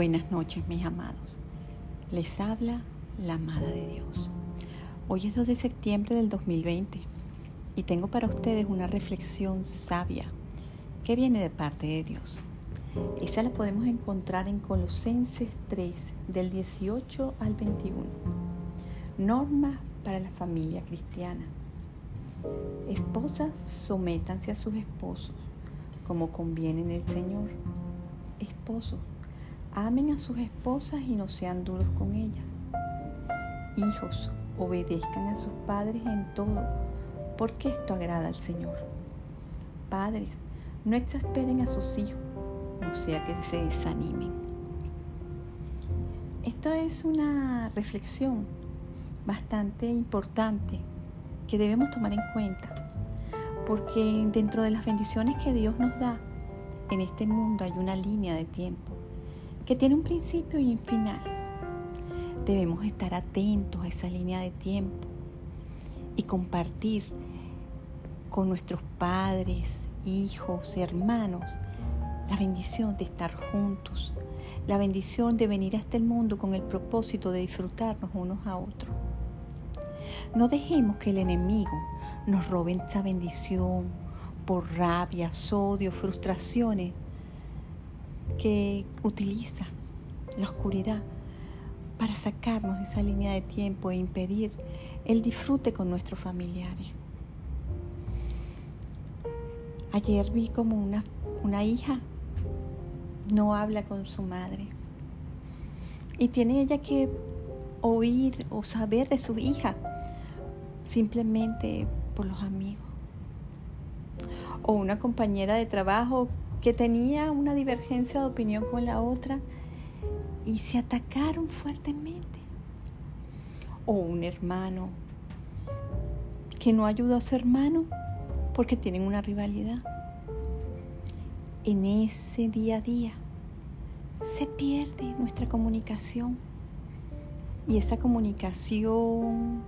Buenas noches, mis amados. Les habla la amada de Dios. Hoy es 2 de septiembre del 2020 y tengo para ustedes una reflexión sabia que viene de parte de Dios. Esa la podemos encontrar en Colosenses 3, del 18 al 21. Normas para la familia cristiana. Esposas, sométanse a sus esposos, como conviene en el Señor. Esposos, Amen a sus esposas y no sean duros con ellas. Hijos, obedezcan a sus padres en todo, porque esto agrada al Señor. Padres, no exasperen a sus hijos, no sea que se desanimen. Esta es una reflexión bastante importante que debemos tomar en cuenta, porque dentro de las bendiciones que Dios nos da en este mundo hay una línea de tiempo que tiene un principio y un final. Debemos estar atentos a esa línea de tiempo y compartir con nuestros padres, hijos, hermanos, la bendición de estar juntos, la bendición de venir a este mundo con el propósito de disfrutarnos unos a otros. No dejemos que el enemigo nos robe esa bendición por rabia, odio, frustraciones que utiliza la oscuridad para sacarnos de esa línea de tiempo e impedir el disfrute con nuestros familiares. Ayer vi como una, una hija no habla con su madre y tiene ella que oír o saber de su hija simplemente por los amigos. O una compañera de trabajo que tenía una divergencia de opinión con la otra y se atacaron fuertemente. O un hermano que no ayudó a su hermano porque tienen una rivalidad. En ese día a día se pierde nuestra comunicación y esa comunicación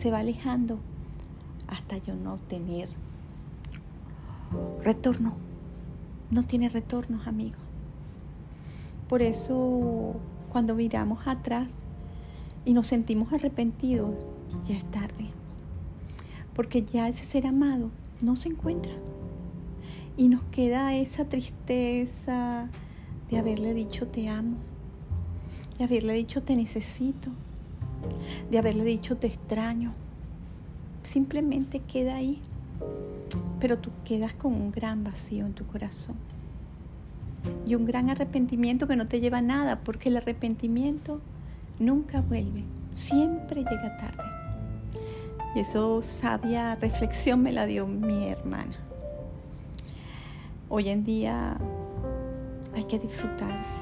se va alejando hasta yo no tener retorno no tiene retornos, amigos. Por eso, cuando miramos atrás y nos sentimos arrepentidos, ya es tarde. Porque ya ese ser amado no se encuentra. Y nos queda esa tristeza de haberle dicho te amo, de haberle dicho te necesito, de haberle dicho te extraño. Simplemente queda ahí pero tú quedas con un gran vacío en tu corazón y un gran arrepentimiento que no te lleva a nada, porque el arrepentimiento nunca vuelve, siempre llega tarde. Y eso sabia reflexión me la dio mi hermana. Hoy en día hay que disfrutarse.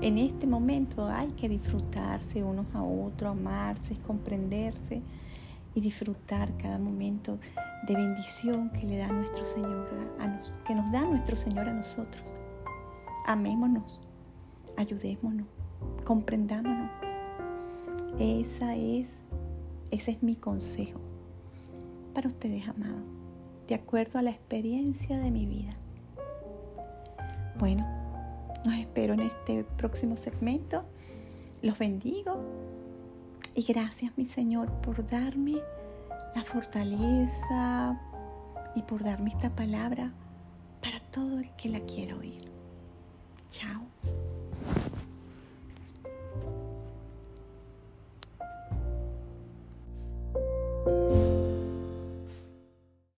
En este momento hay que disfrutarse unos a otros, amarse, comprenderse y disfrutar cada momento de bendición que le da nuestro Señor a que nos da nuestro Señor a nosotros. Amémonos, ayudémonos, comprendámonos. Esa es, ese es mi consejo para ustedes, amados, de acuerdo a la experiencia de mi vida. Bueno, nos espero en este próximo segmento. Los bendigo y gracias, mi Señor, por darme la fortaleza y por darme esta palabra para todo el que la quiera oír. Chao.